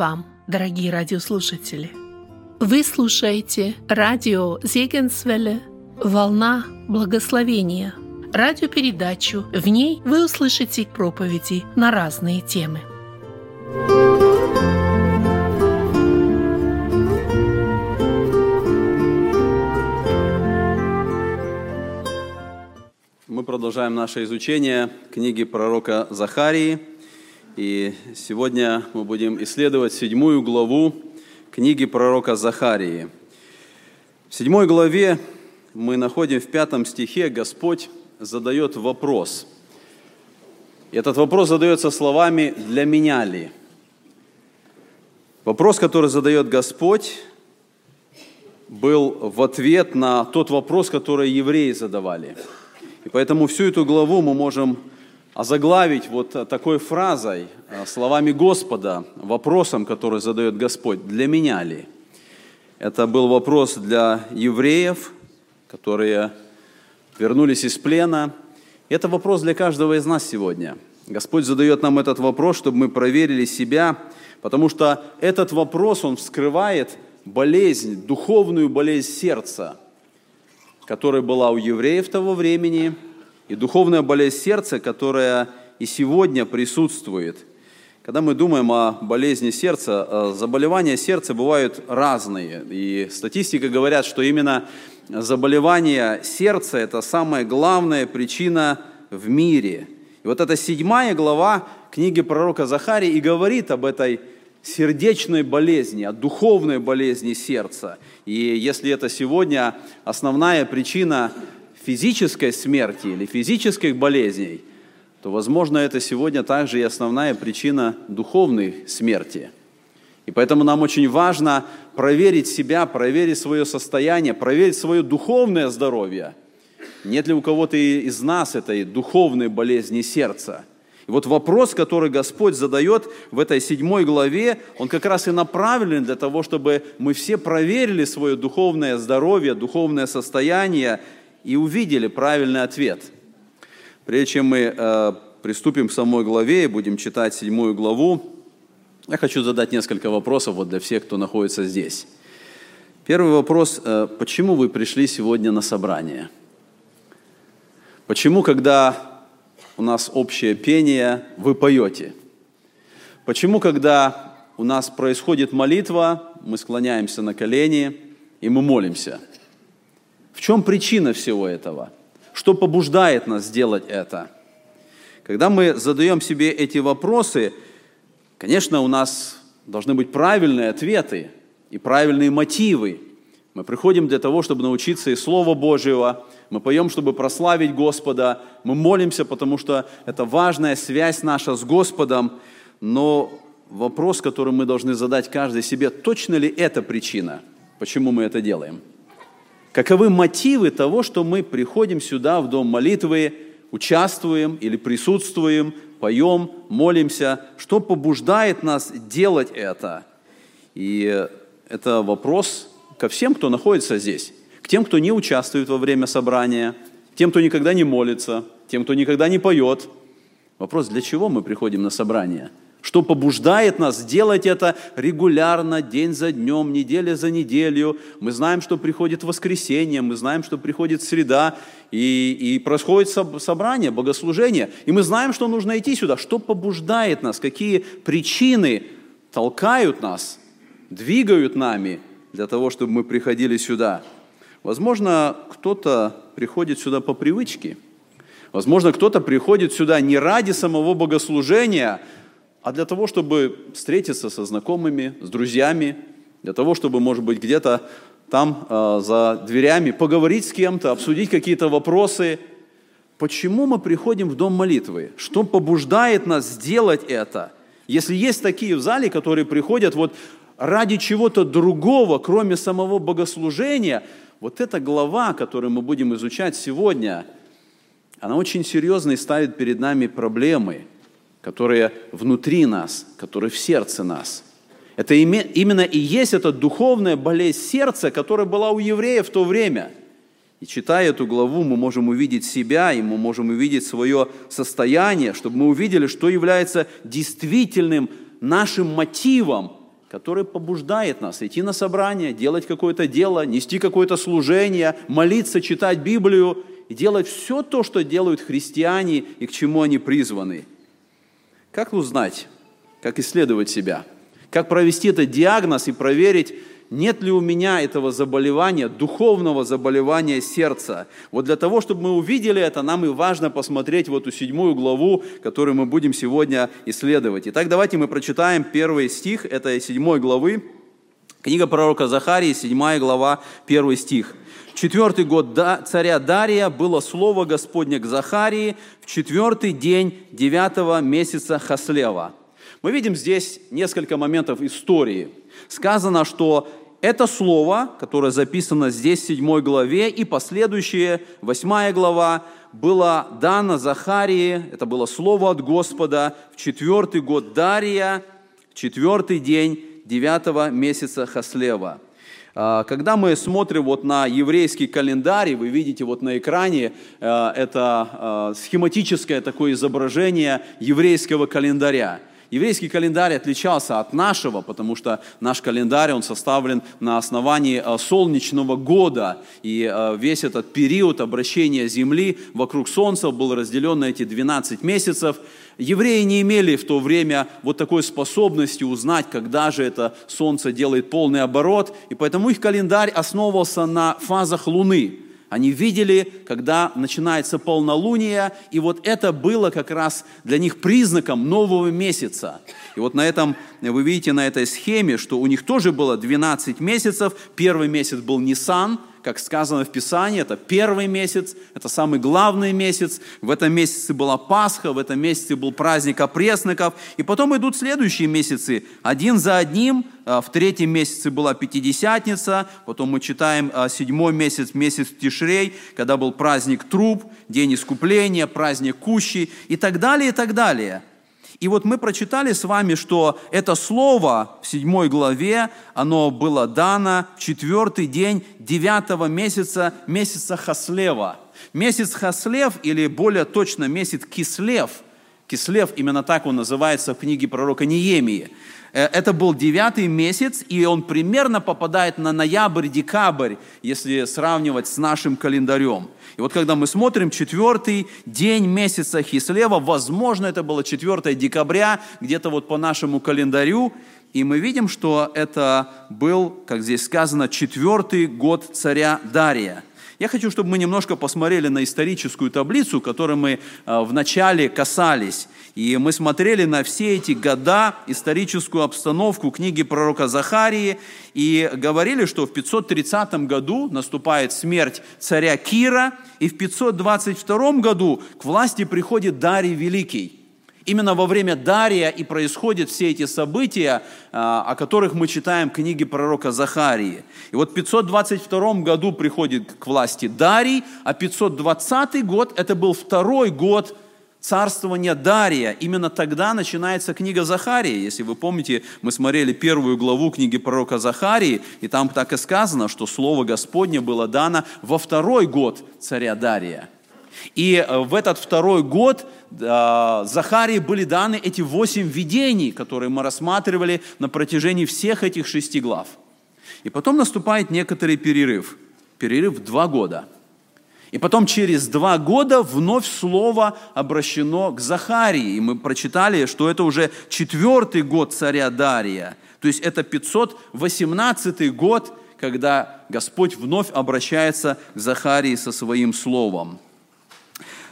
вам, дорогие радиослушатели! Вы слушаете радио Зегенсвелле «Волна благословения» радиопередачу. В ней вы услышите проповеди на разные темы. Мы продолжаем наше изучение книги пророка Захарии. И сегодня мы будем исследовать седьмую главу книги пророка Захарии. В седьмой главе мы находим в пятом стихе Господь задает вопрос. Этот вопрос задается словами «для меня ли?». Вопрос, который задает Господь, был в ответ на тот вопрос, который евреи задавали. И поэтому всю эту главу мы можем озаглавить вот такой фразой, словами Господа, вопросом, который задает Господь, «для меня ли?». Это был вопрос для евреев, которые вернулись из плена. Это вопрос для каждого из нас сегодня. Господь задает нам этот вопрос, чтобы мы проверили себя, потому что этот вопрос, он вскрывает болезнь, духовную болезнь сердца, которая была у евреев того времени, и духовная болезнь сердца, которая и сегодня присутствует. Когда мы думаем о болезни сердца, э, заболевания сердца бывают разные. И статистика говорят, что именно заболевание сердца – это самая главная причина в мире. И вот эта седьмая глава книги пророка Захарии и говорит об этой сердечной болезни, о духовной болезни сердца. И если это сегодня основная причина физической смерти или физических болезней, то, возможно, это сегодня также и основная причина духовной смерти – и поэтому нам очень важно проверить себя, проверить свое состояние, проверить свое духовное здоровье. Нет ли у кого-то из нас этой духовной болезни сердца? И вот вопрос, который Господь задает в этой седьмой главе, он как раз и направлен для того, чтобы мы все проверили свое духовное здоровье, духовное состояние и увидели правильный ответ. Прежде чем мы э, приступим к самой главе и будем читать седьмую главу, я хочу задать несколько вопросов вот для всех, кто находится здесь. Первый вопрос. Э, почему вы пришли сегодня на собрание? Почему, когда у нас общее пение, вы поете? Почему, когда у нас происходит молитва, мы склоняемся на колени и мы молимся? В чем причина всего этого? Что побуждает нас сделать это? Когда мы задаем себе эти вопросы – Конечно, у нас должны быть правильные ответы и правильные мотивы. Мы приходим для того, чтобы научиться из Слова Божьего, мы поем, чтобы прославить Господа, мы молимся, потому что это важная связь наша с Господом, но вопрос, который мы должны задать каждый себе, точно ли это причина, почему мы это делаем? Каковы мотивы того, что мы приходим сюда, в дом молитвы, участвуем или присутствуем, поем, молимся, что побуждает нас делать это? И это вопрос ко всем, кто находится здесь, к тем, кто не участвует во время собрания, тем, кто никогда не молится, тем, кто никогда не поет. Вопрос, для чего мы приходим на собрание – что побуждает нас делать это регулярно, день за днем, неделя за неделю. Мы знаем, что приходит воскресенье, мы знаем, что приходит среда, и, и происходит собрание, богослужение. И мы знаем, что нужно идти сюда. Что побуждает нас, какие причины толкают нас, двигают нами для того, чтобы мы приходили сюда. Возможно, кто-то приходит сюда по привычке. Возможно, кто-то приходит сюда не ради самого богослужения, а для того, чтобы встретиться со знакомыми, с друзьями, для того, чтобы, может быть, где-то там э, за дверями поговорить с кем-то, обсудить какие-то вопросы. Почему мы приходим в дом молитвы? Что побуждает нас сделать это? Если есть такие в зале, которые приходят вот ради чего-то другого, кроме самого богослужения, вот эта глава, которую мы будем изучать сегодня, она очень серьезно ставит перед нами проблемы – которые внутри нас, которые в сердце нас. Это именно и есть эта духовная болезнь сердца, которая была у евреев в то время. И читая эту главу, мы можем увидеть себя, и мы можем увидеть свое состояние, чтобы мы увидели, что является действительным нашим мотивом который побуждает нас идти на собрание, делать какое-то дело, нести какое-то служение, молиться, читать Библию и делать все то, что делают христиане и к чему они призваны. Как узнать, как исследовать себя, как провести этот диагноз и проверить, нет ли у меня этого заболевания, духовного заболевания сердца. Вот для того, чтобы мы увидели это, нам и важно посмотреть в эту седьмую главу, которую мы будем сегодня исследовать. Итак, давайте мы прочитаем первый стих этой седьмой главы. Книга пророка Захарии, седьмая глава, первый стих. Четвертый год царя Дария было слово Господне к Захарии в четвертый день девятого месяца Хаслева. Мы видим здесь несколько моментов истории. Сказано, что это слово, которое записано здесь в 7 главе, и последующие, 8 глава, было дано Захарии, это было слово от Господа, в четвертый год Дария, четвертый день девятого месяца Хаслева. А, когда мы смотрим вот на еврейский календарь, вы видите вот на экране, э, это э, схематическое такое изображение еврейского календаря – еврейский календарь отличался от нашего, потому что наш календарь, он составлен на основании э, солнечного года, и весь этот период обращения Земли вокруг Солнца был разделен на эти 12 месяцев. Евреи не имели в то время вот такой способности узнать, когда же это Солнце делает полный оборот, и поэтому их календарь основывался на фазах Луны – они видели, когда начинается полнолуние, и вот это было как раз для них признаком нового месяца. И вот на этом, вы видите на этой схеме, что у них тоже было 12 месяцев. Первый месяц был Нисан, как сказано в Писании, это первый месяц, это самый главный месяц. В этом месяце была Пасха, в этом месяце был праздник опресноков. И потом идут следующие месяцы, один за одним. А, в третьем месяце была Пятидесятница, потом мы читаем а, седьмой месяц, месяц Тишрей, когда был праздник Труб, День Искупления, праздник Кущи и так далее, и так далее – и вот мы прочитали с вами, что это слово в седьмой главе, оно было дано в четвертый день девятого месяца, месяца Хаслева. Месяц Хаслев, или более точно месяц Кислев, Кислев, именно так он называется в книге пророка Неемии. Э, это был девятый месяц, и он примерно попадает на ноябрь-декабрь, если сравнивать с нашим календарем. И вот когда мы смотрим четвертый день месяца Хислева, возможно, это было 4 декабря, где-то вот по нашему календарю, и мы видим, что это был, как здесь сказано, четвертый год царя Дария – я хочу, чтобы мы немножко посмотрели на историческую таблицу, которой мы э, вначале касались. И мы смотрели на все эти года, историческую обстановку книги пророка Захарии, и говорили, что в 530 году наступает смерть царя Кира, и в 522 году к власти приходит Дарий Великий – Именно во время Дария и происходят все эти события, а, о которых мы читаем в книге пророка Захарии. И вот в 522 году приходит к власти Дарий, а 520 год – это был второй год царствования Дария. Именно тогда начинается книга Захарии. Если вы помните, мы смотрели первую главу книги пророка Захарии, и там так и сказано, что Слово Господне было дано во второй год царя Дария. И э, в этот второй год э, Захарии были даны эти восемь видений, которые мы рассматривали на протяжении всех этих шести глав. И потом наступает некоторый перерыв. Перерыв в два года. И потом через два года вновь слово обращено к Захарии. И мы прочитали, что это уже четвертый год царя Дария. То есть это 518 год, когда Господь вновь обращается к Захарии со своим словом.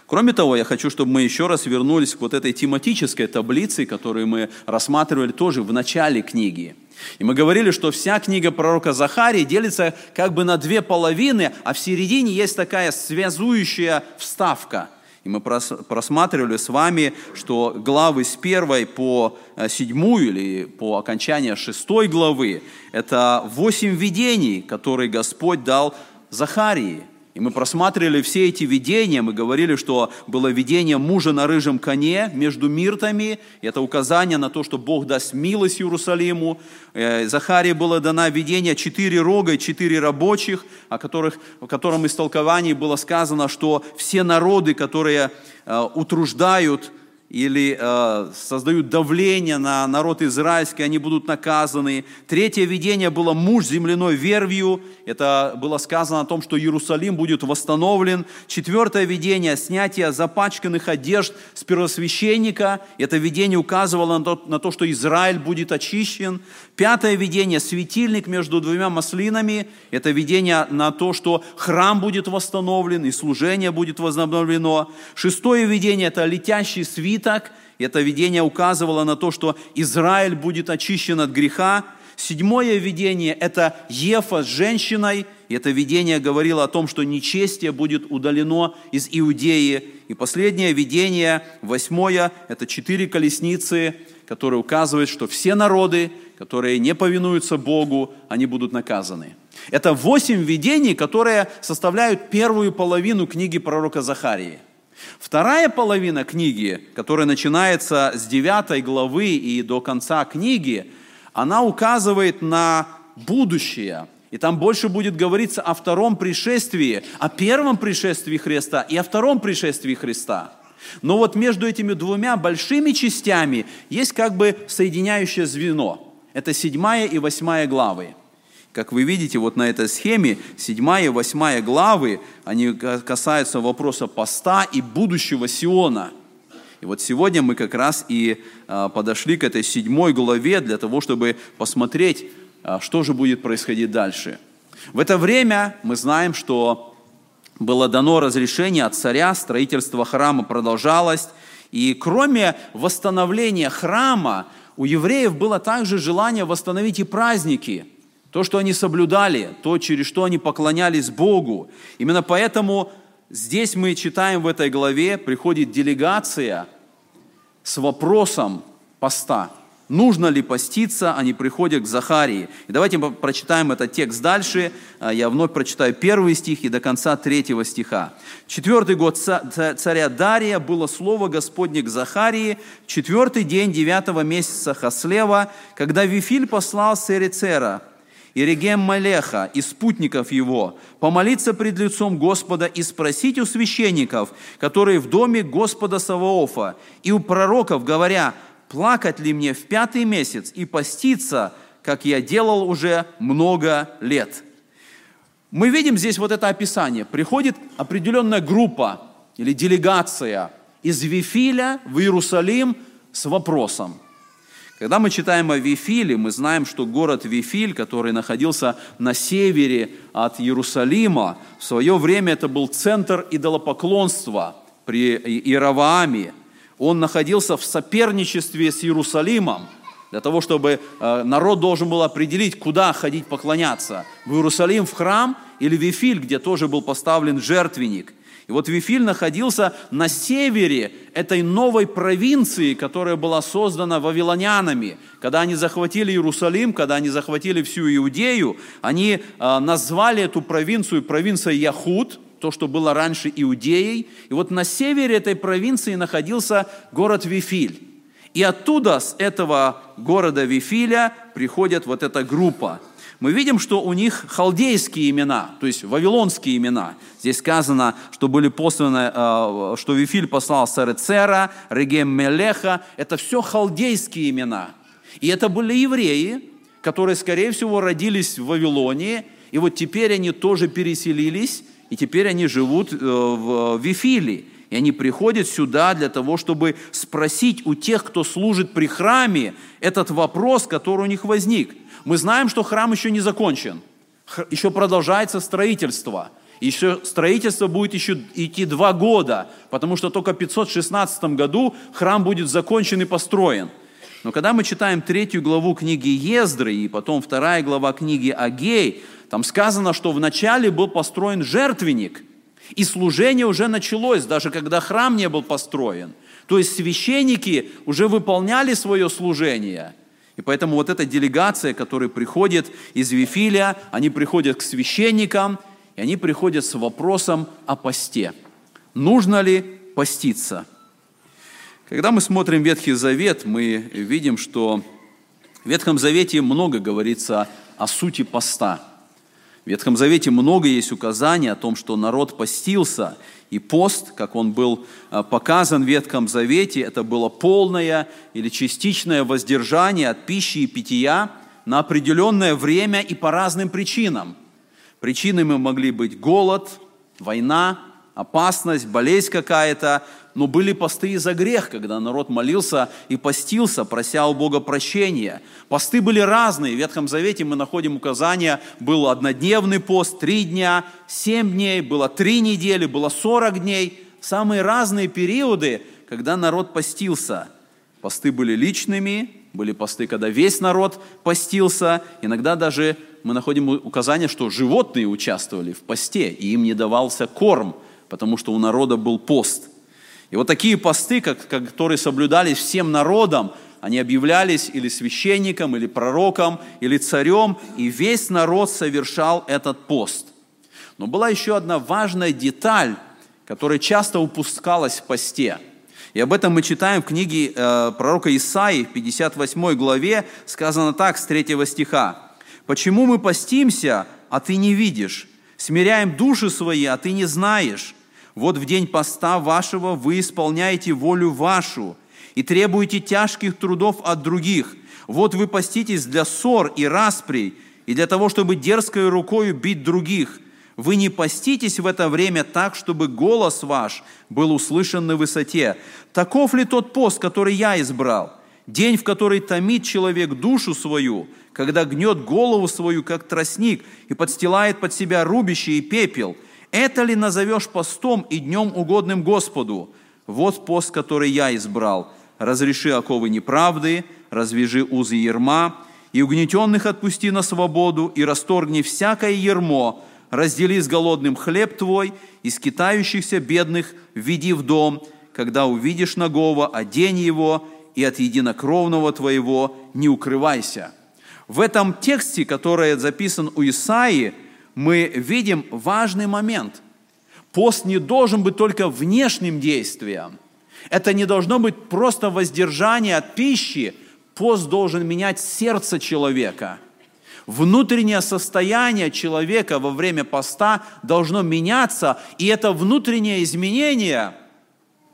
Кроме того, я хочу, чтобы мы еще раз вернулись к вот этой тематической таблице, которую мы рассматривали тоже в начале книги. И мы говорили, что вся книга пророка Захарии делится как бы на две половины, а в середине есть такая связующая вставка. И мы просматривали с вами, что главы с первой по э, седьмую или по окончанию шестой главы – это восемь видений, которые Господь дал Захарии – и мы просматривали все эти видения, мы говорили, что было видение мужа на рыжем коне между миртами, это указание на то, что Бог даст милость Иерусалиму. Э, Захарии было дано видение четыре рога и четыре рабочих, о которых, в котором истолковании было сказано, что все народы, которые э, утруждают или э, создают давление на народ израильский, они будут наказаны. Третье видение было муж земляной вервью. Это было сказано о том, что Иерусалим будет восстановлен. Четвертое видение – снятие запачканных одежд с первосвященника. Это видение указывало на то, на то, что Израиль будет очищен. Пятое видение – светильник между двумя маслинами. Это видение на то, что храм будет восстановлен и служение будет возобновлено. Шестое видение – это летящий свит свиток. Это видение указывало на то, что Израиль будет очищен от греха. Седьмое видение – это Ефа с женщиной. И это видение говорило о том, что нечестие будет удалено из Иудеи. И последнее видение, восьмое – это четыре колесницы, которые указывают, что все народы, которые не повинуются Богу, они будут наказаны. Это восемь видений, которые составляют первую половину книги пророка Захарии – Вторая половина книги, которая начинается с 9 главы и до конца книги, она указывает на будущее. И там больше будет говориться о втором пришествии, о первом пришествии Христа и о втором пришествии Христа. Но вот между этими двумя большими частями есть как бы соединяющее звено. Это седьмая и восьмая главы. Как вы видите, вот на этой схеме 7 и 8 главы, они касаются вопроса поста и будущего Сиона. И вот сегодня мы как раз и а, подошли к этой седьмой главе для того, чтобы посмотреть, а, что же будет происходить дальше. В это время мы знаем, что было дано разрешение от царя, строительство храма продолжалось, и кроме восстановления храма, у евреев было также желание восстановить и праздники – то, что они соблюдали, то, через что они поклонялись Богу. Именно поэтому здесь мы читаем в этой главе, приходит делегация с вопросом поста. Нужно ли поститься, они приходят к Захарии. И давайте мы прочитаем этот текст дальше. А, я вновь прочитаю первый стих и до конца третьего стиха. Четвертый год царя Дария было слово Господне к Захарии, четвертый день девятого месяца Хаслева, когда Вифиль послал Серицера, и Регем Малеха и спутников его, помолиться пред лицом Господа и спросить у священников, которые в доме Господа Саваофа, и у пророков, говоря, плакать ли мне в пятый месяц и поститься, как я делал уже много лет. Мы видим здесь вот это описание. Приходит определенная группа или делегация из Вифиля в Иерусалим с вопросом – когда мы читаем о Вифиле, мы знаем, что город Вифиль, который находился на севере от Иерусалима, в свое время это был центр идолопоклонства при Иеравааме. Он находился в соперничестве с Иерусалимом, для того, чтобы э, народ должен был определить, куда ходить поклоняться. В Иерусалим, в храм или в Вифиль, где тоже был поставлен жертвенник. И вот Вифиль находился на севере этой новой провинции, которая была создана вавилонянами. Когда они захватили Иерусалим, когда они захватили всю Иудею, они а, назвали эту провинцию провинцией Яхуд, то, что было раньше Иудеей. И вот на севере этой провинции находился город Вифиль. И оттуда, с этого города Вифиля, приходит вот эта группа – мы видим, что у них халдейские имена, то есть вавилонские имена. Здесь сказано, что были посланы, э, что Вифиль послал Сарецера, Регем Мелеха. Это все халдейские имена. И это были евреи, которые, скорее всего, родились в Вавилонии, и вот теперь они тоже переселились, и теперь они живут э, в Вифиле. И они приходят сюда для того, чтобы спросить у тех, кто служит при храме, этот вопрос, который у них возник – мы знаем, что храм еще не закончен. Еще продолжается строительство. Еще строительство будет еще идти два года, потому что только в 516 году храм будет закончен и построен. Но когда мы читаем третью главу книги Ездры и потом вторая глава книги Агей, там сказано, что вначале был построен жертвенник, и служение уже началось, даже когда храм не был построен. То есть священники уже выполняли свое служение – и поэтому вот эта делегация, которая приходит из Вифиля, они приходят к священникам, и они приходят с вопросом о посте. Нужно ли поститься? Когда мы смотрим Ветхий Завет, мы видим, что в Ветхом Завете много говорится о сути поста. Ветхом Завете много есть указаний о том, что народ постился, и пост, как он был а, показан в Ветхом Завете, это было полное или частичное воздержание от пищи и питья на определенное время и по разным причинам. Причинами могли быть голод, война, опасность, болезнь какая-то, но были посты из-за грех, когда народ молился и постился, прося у Бога прощения. Посты были разные. В Ветхом Завете мы находим указания, был однодневный пост, три дня, семь дней, было три недели, было сорок дней. Самые разные периоды, когда народ постился. Посты были личными, были посты, когда весь народ постился. Иногда даже мы находим указания, что животные участвовали в посте, и им не давался корм, потому что у народа был пост – и вот такие посты, как, которые соблюдались всем народом, они объявлялись или священником, или пророком, или царем, и весь народ совершал этот пост. Но была еще одна важная деталь, которая часто упускалась в посте. И об этом мы читаем в книге э, пророка Исаии, в 58 главе, сказано так, с 3 стиха. «Почему мы постимся, а ты не видишь? Смиряем души свои, а ты не знаешь? Вот в день поста вашего вы исполняете волю вашу и требуете тяжких трудов от других. Вот вы поститесь для ссор и расприй, и для того, чтобы дерзкой рукою бить других. Вы не поститесь в это время так, чтобы голос ваш был услышан на высоте. Таков ли тот пост, который я избрал? День, в который томит человек душу свою, когда гнет голову свою, как тростник, и подстилает под себя рубище и пепел – это ли назовешь постом и днем угодным Господу? Вот пост, который я избрал. Разреши оковы неправды, развяжи узы ерма, и угнетенных отпусти на свободу, и расторгни всякое ермо, раздели с голодным хлеб твой, и скитающихся бедных введи в дом, когда увидишь нагого, одень его, и от единокровного твоего не укрывайся». В этом тексте, который записан у Исаии, мы видим важный момент. Пост не должен быть только внешним действием. Это не должно быть просто воздержание от пищи. Пост должен менять сердце человека. Внутреннее состояние человека во время поста должно меняться, и это внутреннее изменение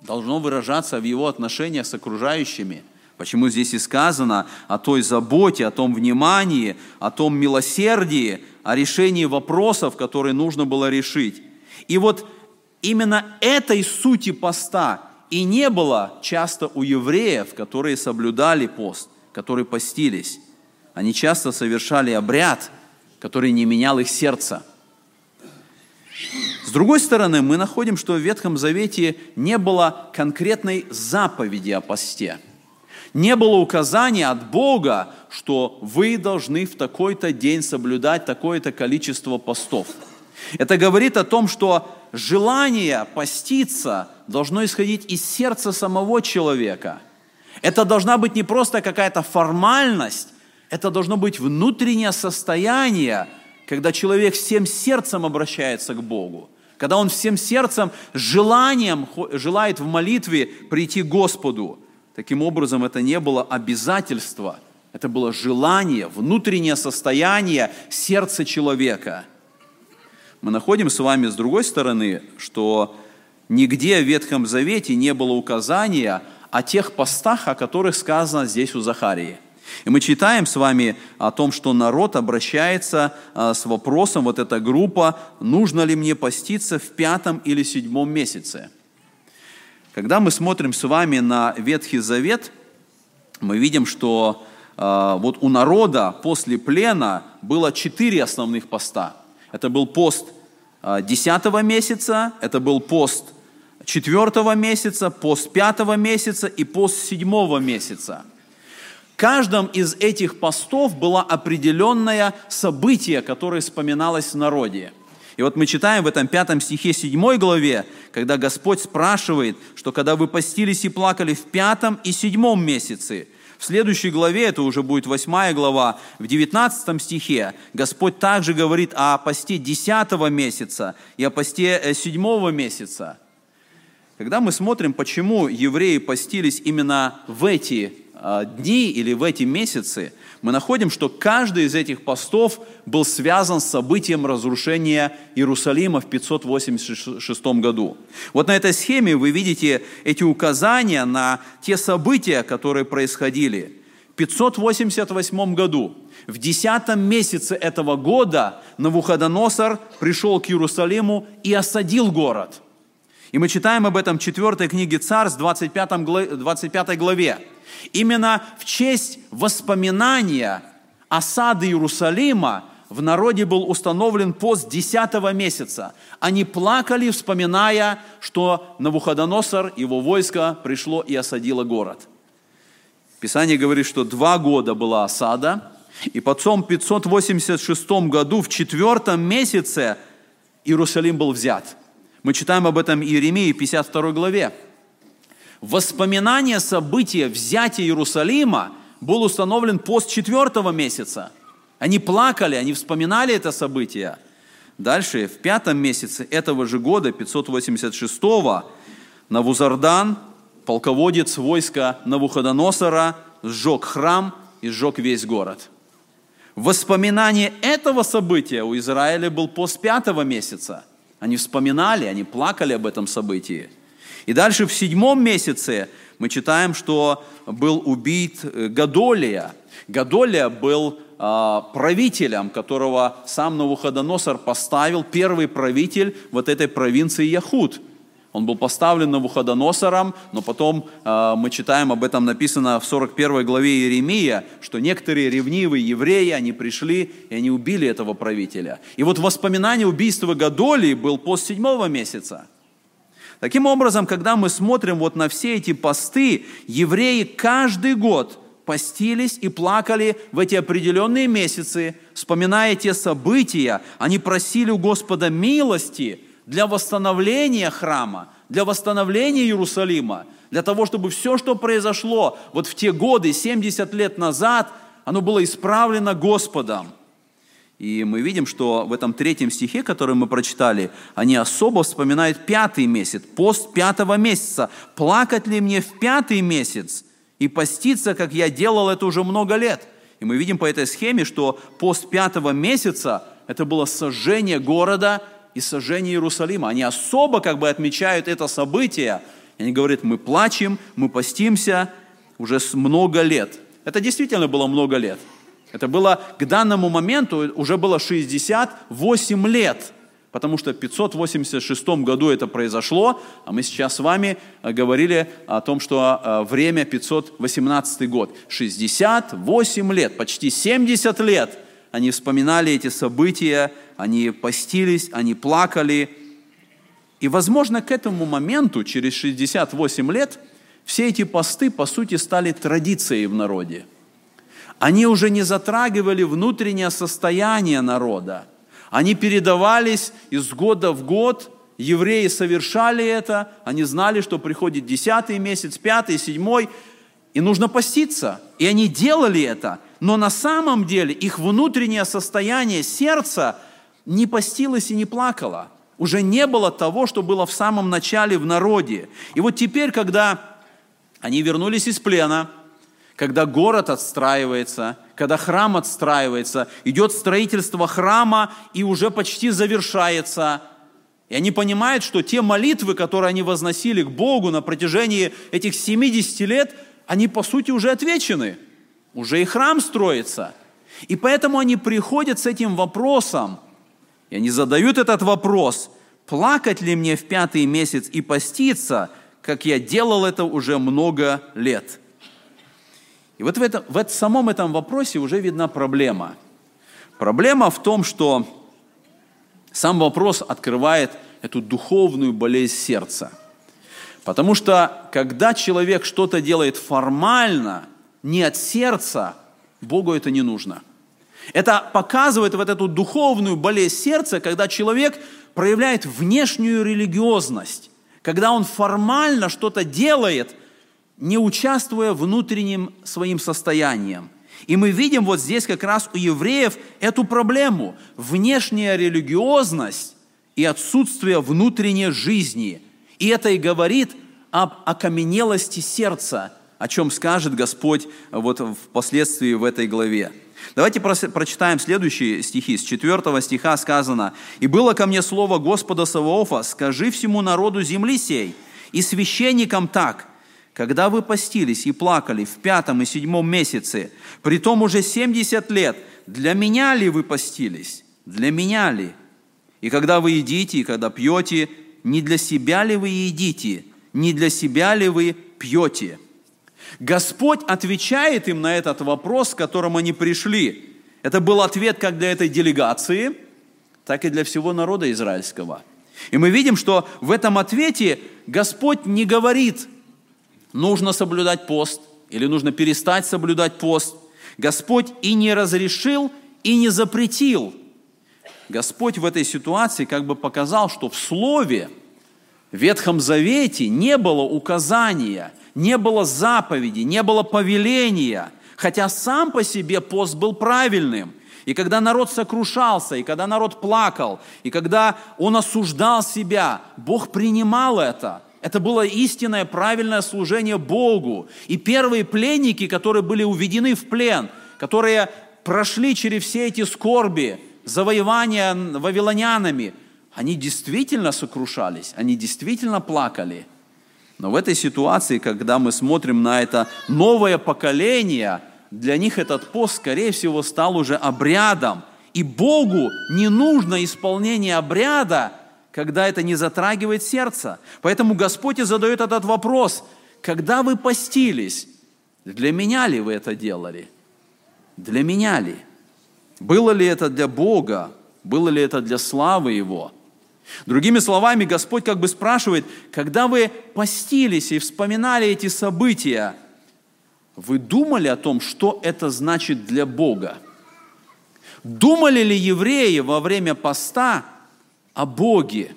должно выражаться в его отношениях с окружающими – Почему здесь и сказано о той заботе, о том внимании, о том милосердии, о решении вопросов, которые нужно было решить. И вот именно этой сути поста и не было часто у евреев, которые соблюдали пост, которые постились. Они часто совершали обряд, который не менял их сердце. С другой стороны, мы находим, что в Ветхом Завете не было конкретной заповеди о посте – не было указания от Бога, что вы должны в такой-то день соблюдать такое-то количество постов. Это говорит о том, что желание поститься должно исходить из сердца самого человека. Это должна быть не просто какая-то формальность, это должно быть внутреннее состояние, когда человек всем сердцем обращается к Богу, когда он всем сердцем, желанием желает в молитве прийти к Господу – Таким образом, это не было обязательство, это было желание, внутреннее состояние сердца человека. Мы находим с вами с другой стороны, что нигде в Ветхом Завете не было указания о тех постах, о которых сказано здесь у Захарии. И мы читаем с вами о том, что народ обращается а, с вопросом, вот эта группа, нужно ли мне поститься в пятом или седьмом месяце – когда мы смотрим с вами на Ветхий Завет, мы видим, что э, вот у народа после плена было четыре основных поста. Это был пост э, месяца, это был пост четвертого месяца, пост пятого месяца и пост седьмого месяца. В каждом из этих постов было определенное событие, которое вспоминалось в народе – и вот мы читаем в этом пятом стихе седьмой главе, когда Господь спрашивает, что когда вы постились и плакали в пятом и седьмом месяце, в следующей главе, это уже будет восьмая глава, в девятнадцатом стихе Господь также говорит о посте десятого месяца и о посте э, седьмого месяца. Когда мы смотрим, почему евреи постились именно в эти дни или в эти месяцы мы находим, что каждый из этих постов был связан с событием разрушения Иерусалима в 586 году. Вот на этой схеме вы видите эти указания на те события, которые происходили. В 588 году, в 10 месяце этого года, Навуходоносор пришел к Иерусалиму и осадил город. И мы читаем об этом в 4 книге Царств, 25, 25 главе. Именно в честь воспоминания осады Иерусалима в народе был установлен пост 10 месяца. Они плакали, вспоминая, что Навуходоносор, его войско пришло и осадило город. Писание говорит, что два года была осада, и потом в 586 году, в четвертом месяце, Иерусалим был взят. Мы читаем об этом Иеремии 52 главе воспоминание события взятия Иерусалима был установлен пост четвертого месяца. Они плакали, они вспоминали это событие. Дальше, в пятом месяце этого же года, 586-го, Навузардан, полководец войска Навуходоносора, сжег храм и сжег весь город. Воспоминание этого события у Израиля был пост пятого месяца. Они вспоминали, они плакали об этом событии – и дальше в седьмом месяце мы читаем, что был убит э, Гадолия. Гадолия был а, правителем, которого сам Навуходоносор поставил, первый правитель вот этой провинции Яхуд. Он был поставлен Навуходоносором, но потом э, мы читаем, об этом написано в 41 главе Иеремия, что некоторые ревнивые евреи, они пришли и они убили этого правителя. И вот воспоминание убийства Гадолии был пост седьмого месяца – Таким образом, когда мы смотрим вот на все эти посты, евреи каждый год постились и плакали в эти определенные месяцы, вспоминая те события, они просили у Господа милости для восстановления храма, для восстановления Иерусалима, для того, чтобы все, что произошло вот в те годы, 70 лет назад, оно было исправлено Господом – и мы видим, что в этом третьем стихе, который мы прочитали, они особо вспоминают пятый месяц, пост пятого месяца. «Плакать ли мне в пятый месяц и поститься, как я делал это уже много лет?» И мы видим по этой схеме, что пост пятого месяца – это было сожжение города и сожжение Иерусалима. Они особо как бы отмечают это событие. И они говорят, мы плачем, мы постимся уже много лет. Это действительно было много лет – это было к данному моменту уже было 68 лет, потому что в 586 году это произошло, а мы сейчас с вами э, говорили о том, что э, время 518 год. 68 лет, почти 70 лет они вспоминали эти события, они постились, они плакали. И, возможно, к этому моменту, через 68 лет, все эти посты, по сути, стали традицией в народе – они уже не затрагивали внутреннее состояние народа. Они передавались из года в год, евреи совершали это, они знали, что приходит десятый месяц, пятый, седьмой, и нужно поститься. И они делали это, но на самом деле их внутреннее состояние сердца не постилось и не плакало. Уже не было того, что было в самом начале в народе. И вот теперь, когда они вернулись из плена – когда город отстраивается, когда храм отстраивается, идет строительство храма и уже почти завершается. И они понимают, что те молитвы, которые они возносили к Богу на протяжении этих 70 лет, они по сути уже отвечены. Уже и храм строится. И поэтому они приходят с этим вопросом, и они задают этот вопрос, плакать ли мне в пятый месяц и поститься, как я делал это уже много лет – и вот в, этом, в самом этом вопросе уже видна проблема. Проблема в том, что сам вопрос открывает эту духовную болезнь сердца. Потому что когда человек что-то делает формально, не от сердца, Богу это не нужно. Это показывает вот эту духовную болезнь сердца, когда человек проявляет внешнюю религиозность, когда он формально что-то делает – не участвуя внутренним своим состоянием. И мы видим вот здесь как раз у евреев эту проблему. Внешняя религиозность и отсутствие внутренней жизни. И это и говорит об окаменелости сердца, о чем скажет Господь вот впоследствии в этой главе. Давайте прочитаем следующие стихи. С 4 стиха сказано, «И было ко мне слово Господа Саваофа, скажи всему народу земли сей, и священникам так, когда вы постились и плакали в пятом и седьмом месяце, при том уже 70 лет, для меня ли вы постились? Для меня ли? И когда вы едите, и когда пьете, не для себя ли вы едите? Не для себя ли вы пьете?» Господь отвечает им на этот вопрос, с которым они пришли. Это был ответ как для этой делегации, так и для всего народа израильского. И мы видим, что в этом ответе Господь не говорит, нужно соблюдать пост или нужно перестать соблюдать пост. Господь и не разрешил, и не запретил. Господь в этой ситуации как бы показал, что в Слове, в Ветхом Завете не было указания – не было заповеди, не было повеления, хотя сам по себе пост был правильным. И когда народ сокрушался, и когда народ плакал, и когда он осуждал себя, Бог принимал это. Это было истинное, правильное служение Богу. И первые пленники, которые были уведены в плен, которые прошли через все эти скорби, завоевания вавилонянами, они действительно сокрушались, они действительно плакали – но в этой ситуации, когда мы смотрим на это новое поколение, для них этот пост, скорее всего, стал уже обрядом. И Богу не нужно исполнение обряда, когда это не затрагивает сердце. Поэтому Господь и задает этот вопрос, когда вы постились, для меня ли вы это делали? Для меня ли? Было ли это для Бога? Было ли это для славы Его? Другими словами, Господь как бы спрашивает, когда вы постились и вспоминали эти события, вы думали о том, что это значит для Бога? Думали ли евреи во время поста о Боге?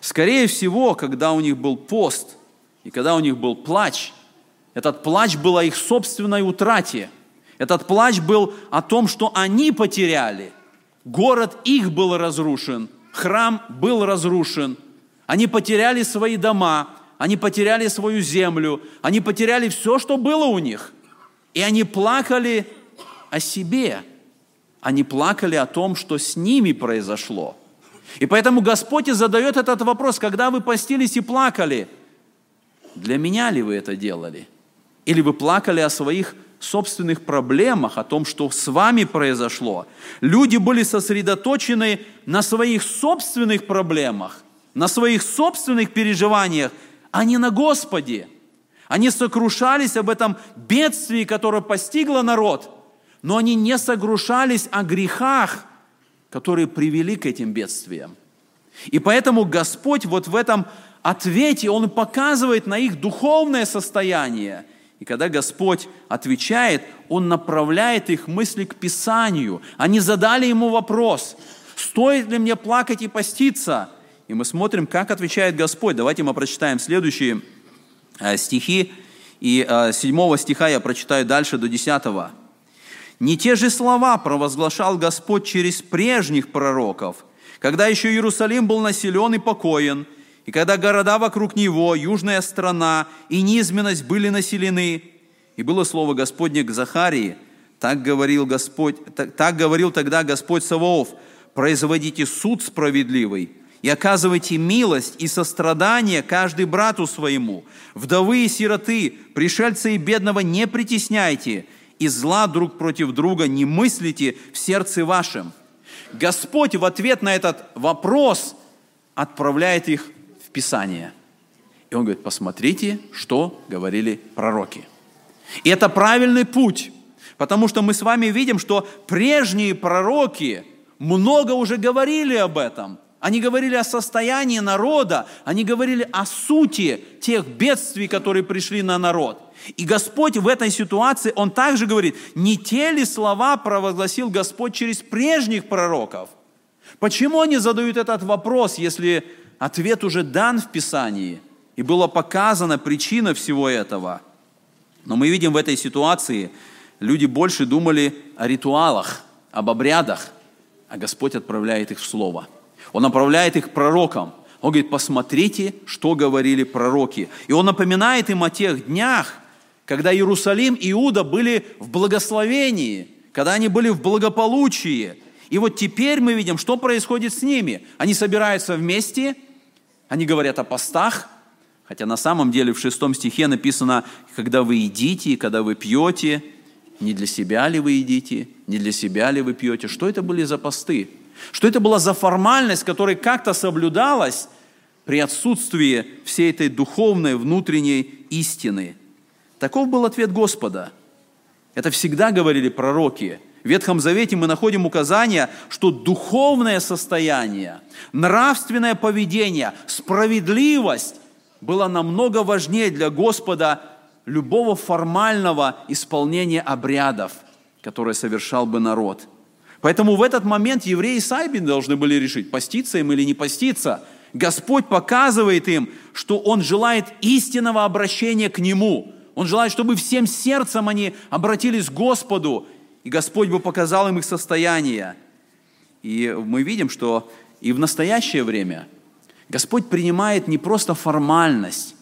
Скорее всего, когда у них был пост и когда у них был плач, этот плач был о их собственной утрате. Этот плач был о том, что они потеряли. Город их был разрушен – храм был разрушен, они потеряли свои дома, они потеряли свою землю, они потеряли все, что было у них. И они плакали о себе, они плакали о том, что с ними произошло. И поэтому Господь и задает этот вопрос, когда вы постились и плакали, для меня ли вы это делали? Или вы плакали о своих собственных проблемах, о том, что с вами произошло. Люди были сосредоточены на своих собственных проблемах, на своих собственных переживаниях, а не на Господе. Они сокрушались об этом бедствии, которое постигло народ, но они не согрушались о грехах, которые привели к этим бедствиям. И поэтому Господь вот в этом ответе, Он показывает на их духовное состояние – и когда Господь отвечает, Он направляет их мысли к Писанию. Они задали Ему вопрос, стоит ли мне плакать и поститься? И мы смотрим, как отвечает Господь. Давайте мы прочитаем следующие э, стихи. И э, седьмого стиха я прочитаю дальше до десятого. «Не те же слова провозглашал Господь через прежних пророков, когда еще Иерусалим был населен и покоен – и когда города вокруг него, южная страна и низменность были населены, и было слово Господне к Захарии, так говорил, Господь, так, так говорил тогда Господь Саваоф, производите суд справедливый и оказывайте милость и сострадание каждый брату своему. Вдовы и сироты, пришельца и бедного не притесняйте, и зла друг против друга не мыслите в сердце вашем. Господь в ответ на этот вопрос отправляет их Писание. И он говорит, посмотрите, что говорили пророки. И это правильный путь, потому что мы с вами видим, что прежние пророки много уже говорили об этом. Они говорили о состоянии народа, они говорили о сути тех бедствий, которые пришли на народ. И Господь в этой ситуации, Он также говорит, не те ли слова провозгласил Господь через прежних пророков? Почему они задают этот вопрос, если Ответ уже дан в Писании, и была показана причина всего этого. Но мы видим в этой ситуации, люди больше думали о ритуалах, об обрядах, а Господь отправляет их в Слово. Он направляет их пророкам. Он говорит, посмотрите, что говорили пророки. И Он напоминает им о тех днях, когда Иерусалим и Иуда были в благословении, когда они были в благополучии. И вот теперь мы видим, что происходит с ними. Они собираются вместе, они говорят о постах, хотя на самом деле в шестом стихе написано, когда вы едите, когда вы пьете, не для себя ли вы едите, не для себя ли вы пьете. Что это были за посты? Что это была за формальность, которая как-то соблюдалась при отсутствии всей этой духовной внутренней истины. Таков был ответ Господа. Это всегда говорили пророки. В Ветхом Завете мы находим указание, что духовное состояние, нравственное поведение, справедливость было намного важнее для Господа любого формального исполнения обрядов, которые совершал бы народ – Поэтому в этот момент евреи сами должны были решить, поститься им или не поститься. Господь показывает им, что Он желает истинного обращения к Нему. Он желает, чтобы всем сердцем они обратились к Господу, и Господь бы показал им их состояние. И мы видим, что и в настоящее время Господь принимает не просто формальность,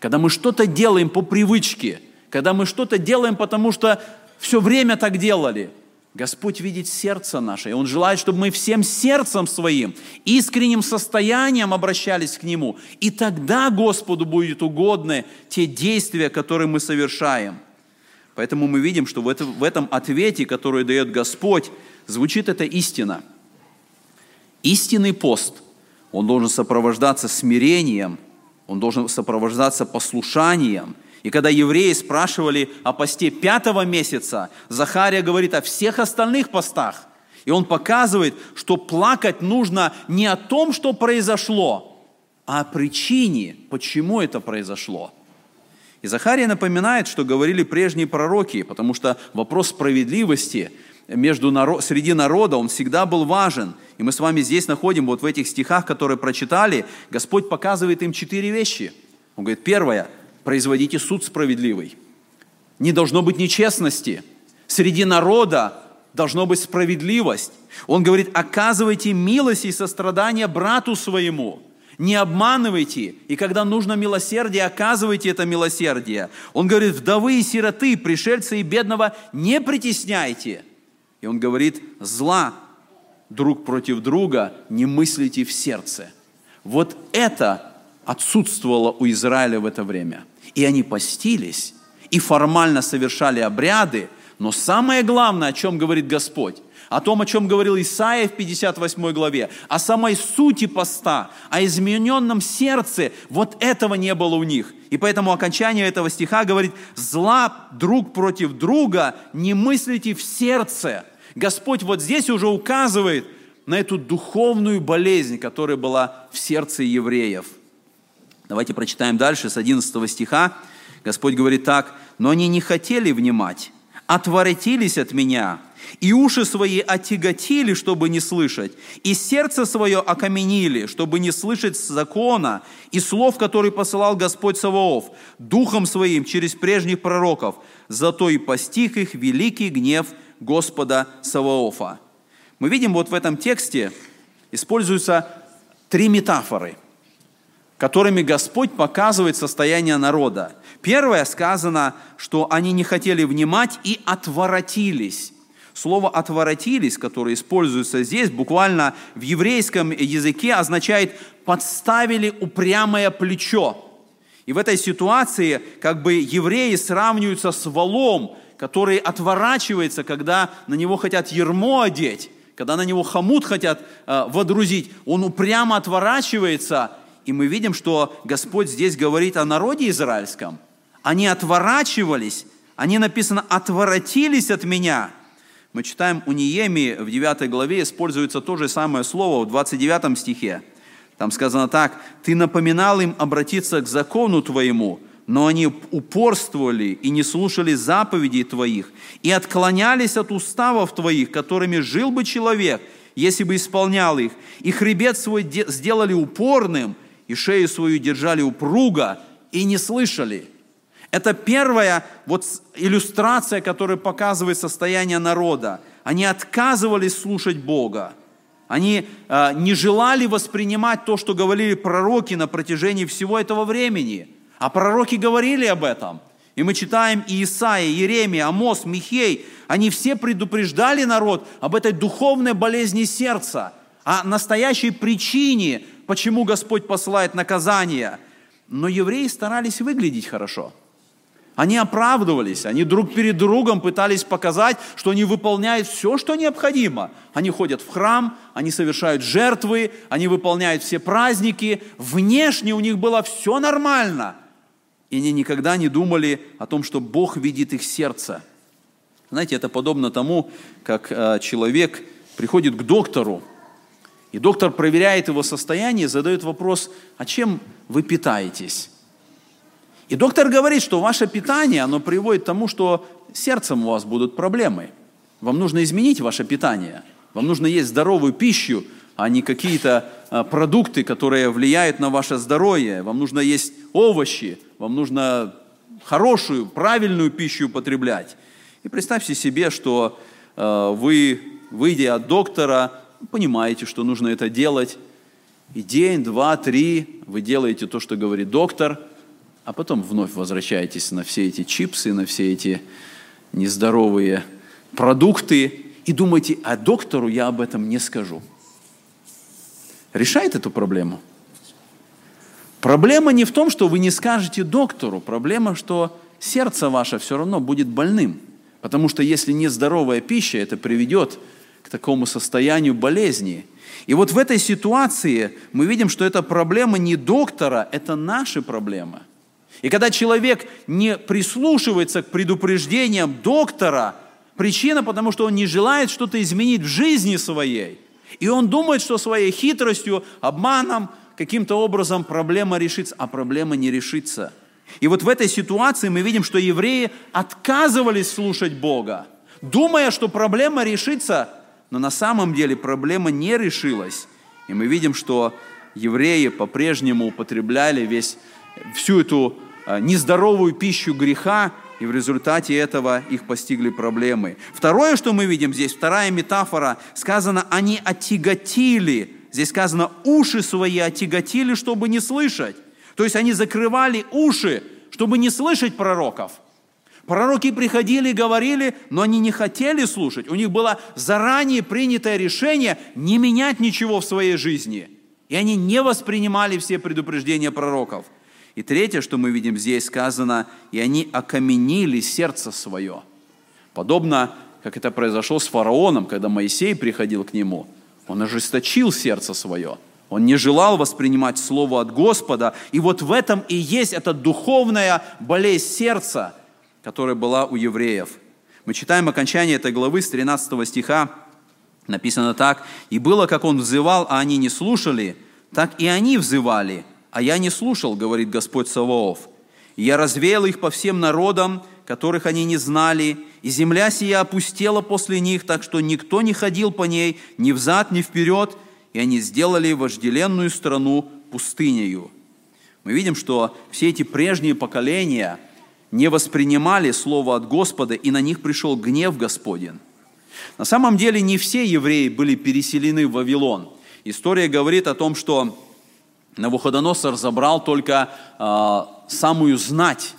когда мы что-то делаем по привычке, когда мы что-то делаем, потому что все время так делали – Господь видит сердце наше, и Он желает, чтобы мы всем сердцем своим, искренним состоянием обращались к Нему. И тогда Господу будет угодны те действия, которые мы совершаем. Поэтому мы видим, что в этом, ответе, который дает Господь, звучит эта истина. Истинный пост, он должен сопровождаться смирением, он должен сопровождаться послушанием – и когда евреи спрашивали о посте пятого месяца, Захария говорит о всех остальных постах. И он показывает, что плакать нужно не о том, что произошло, а о причине, почему это произошло. И Захария напоминает, что говорили прежние пророки, потому что вопрос справедливости между народ, среди народа, он всегда был важен. И мы с вами здесь находим, вот в этих стихах, которые прочитали, Господь показывает им четыре вещи. Он говорит, первое, производите суд справедливый. Не должно быть нечестности. Среди народа должно быть справедливость. Он говорит, оказывайте милость и сострадание брату своему. Не обманывайте, и когда нужно милосердие, оказывайте это милосердие. Он говорит, вдовы и сироты, пришельца и бедного не притесняйте. И он говорит, зла друг против друга не мыслите в сердце. Вот это отсутствовало у Израиля в это время – и они постились, и формально совершали обряды, но самое главное, о чем говорит Господь, о том, о чем говорил Исаия в 58 главе, о самой сути поста, о измененном сердце, вот этого не было у них. И поэтому окончание этого стиха говорит, зла друг против друга не мыслите в сердце. Господь вот здесь уже указывает на эту духовную болезнь, которая была в сердце евреев – Давайте прочитаем дальше с 11 стиха. Господь говорит так, «Но они не хотели внимать, отворотились от меня, и уши свои отяготили, чтобы не слышать, и сердце свое окаменили, чтобы не слышать закона и слов, которые посылал Господь Саваоф, духом своим через прежних пророков, зато и постиг их великий гнев Господа Саваофа». Мы видим вот в этом тексте используются три метафоры – которыми Господь показывает состояние народа. Первое сказано, что они не хотели внимать и отворотились. Слово «отворотились», которое используется здесь, буквально в еврейском языке означает «подставили упрямое плечо». И в этой ситуации как бы евреи сравниваются с валом, который отворачивается, когда на него хотят ермо одеть, когда на него хомут хотят э, водрузить. Он упрямо отворачивается – и мы видим, что Господь здесь говорит о народе израильском. Они отворачивались, они написано «отворотились от меня». Мы читаем у Ниеми в 9 главе, используется то же самое слово в 29 стихе. Там сказано так, «Ты напоминал им обратиться к закону твоему, но они упорствовали и не слушали заповедей твоих, и отклонялись от уставов твоих, которыми жил бы человек, если бы исполнял их, и хребет свой сделали упорным, и шею свою держали упруго и не слышали. Это первая вот иллюстрация, которая показывает состояние народа. Они отказывались слушать Бога. Они э, не желали воспринимать то, что говорили пророки на протяжении всего этого времени. А пророки говорили об этом. И мы читаем и Исаия, Еремия, Амос, Михей. Они все предупреждали народ об этой духовной болезни сердца, о настоящей причине, почему Господь посылает наказание. Но евреи старались выглядеть хорошо – они оправдывались, они друг перед другом пытались показать, что они выполняют все, что необходимо. Они ходят в храм, они совершают жертвы, они выполняют все праздники. Внешне у них было все нормально. И они никогда не думали о том, что Бог видит их сердце. Знаете, это подобно тому, как э, человек приходит к доктору, и доктор проверяет его состояние, задает вопрос, а чем вы питаетесь? И доктор говорит, что ваше питание, оно приводит к тому, что сердцем у вас будут проблемы. Вам нужно изменить ваше питание. Вам нужно есть здоровую пищу, а не какие-то а, продукты, которые влияют на ваше здоровье. Вам нужно есть овощи, вам нужно хорошую, правильную пищу употреблять. И представьте себе, что э, вы, выйдя от доктора, понимаете, что нужно это делать. И день, два, три вы делаете то, что говорит доктор – а потом вновь возвращаетесь на все эти чипсы, на все эти нездоровые продукты и думаете, а доктору я об этом не скажу. Решает эту проблему? Проблема не в том, что вы не скажете доктору, проблема, что сердце ваше все равно будет больным. Потому что если нездоровая пища, это приведет к такому состоянию болезни. И вот в этой ситуации мы видим, что эта проблема не доктора, это наши проблемы – и когда человек не прислушивается к предупреждениям доктора, причина, потому что он не желает что-то изменить в жизни своей. И он думает, что своей хитростью, обманом, каким-то образом проблема решится, а проблема не решится. И вот в этой ситуации мы видим, что евреи отказывались слушать Бога, думая, что проблема решится, но на самом деле проблема не решилась. И мы видим, что евреи по-прежнему употребляли весь, всю эту Э, нездоровую пищу греха, и в результате этого их постигли проблемы. Второе, что мы видим здесь, вторая метафора, сказано, они отяготили, здесь сказано, уши свои отяготили, чтобы не слышать. То есть они закрывали уши, чтобы не слышать пророков. Пророки приходили и говорили, но они не хотели слушать. У них было заранее принятое решение не менять ничего в своей жизни. И они не воспринимали все предупреждения пророков. И третье, что мы видим здесь сказано, и они окаменили сердце свое. Подобно, как это произошло с фараоном, когда Моисей приходил к нему. Он ожесточил сердце свое. Он не желал воспринимать Слово от Господа. И вот в этом и есть эта духовная болезнь сердца, которая была у евреев. Мы читаем окончание этой главы с 13 стиха. Написано так. «И было, как он взывал, а они не слушали, так и они взывали, а я не слушал, говорит Господь Саваоф. я развеял их по всем народам, которых они не знали, и земля сия опустела после них, так что никто не ходил по ней ни взад, ни вперед, и они сделали вожделенную страну пустынею. Мы видим, что все эти прежние поколения не воспринимали Слово от Господа, и на них пришел гнев Господень. На самом деле не все евреи были переселены в Вавилон. История говорит о том, что Навуходоносор забрал только э, самую знать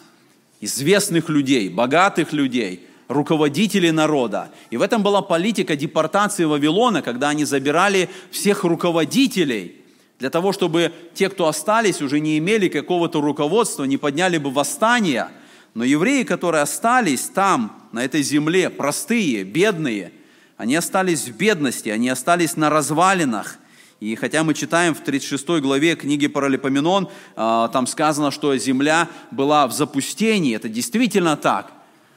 известных людей, богатых людей, руководителей народа. И в этом была политика депортации Вавилона, когда они забирали всех руководителей для того, чтобы те, кто остались, уже не имели какого-то руководства, не подняли бы восстания. Но евреи, которые остались там, на этой земле, простые, бедные, они остались в бедности, они остались на развалинах – и хотя мы читаем в 36 главе книги Паралипоменон, а, там сказано, что земля была в запустении, это действительно так,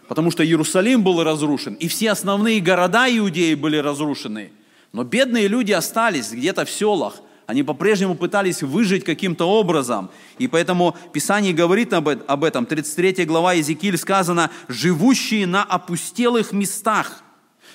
потому что Иерусалим был разрушен, и все основные города Иудеи были разрушены. Но бедные люди остались где-то в селах, они по-прежнему пытались выжить каким-то образом. И поэтому Писание говорит об этом. 33 глава Иезекииль сказано, «Живущие на опустелых местах».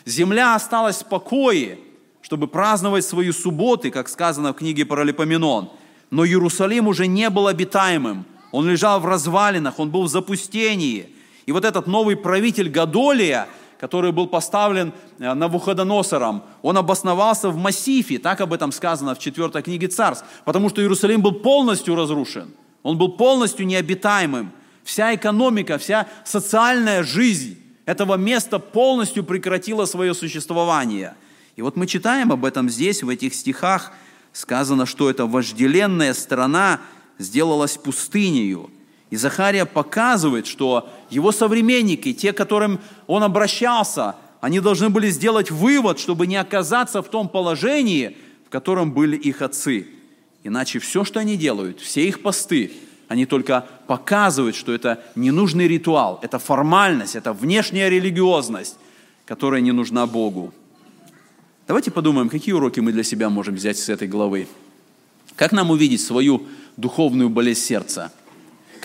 Земля осталась в покое чтобы праздновать свои субботы, как сказано в книге Паралипоменон. Но Иерусалим уже не был обитаемым. Он лежал в развалинах, он был в запустении. И вот этот новый правитель Гадолия, который был поставлен э, Навуходоносором, он обосновался в массифе, так об этом сказано в 4 книге Царств, потому что Иерусалим был полностью разрушен, он был полностью необитаемым. Вся экономика, вся социальная жизнь этого места полностью прекратила свое существование. И вот мы читаем об этом здесь, в этих стихах, сказано, что эта вожделенная страна сделалась пустынею. И Захария показывает, что его современники, те, к которым он обращался, они должны были сделать вывод, чтобы не оказаться в том положении, в котором были их отцы. Иначе все, что они делают, все их посты, они только показывают, что это ненужный ритуал, это формальность, это внешняя религиозность, которая не нужна Богу. Давайте подумаем, какие уроки мы для себя можем взять с этой главы. Как нам увидеть свою духовную болезнь сердца?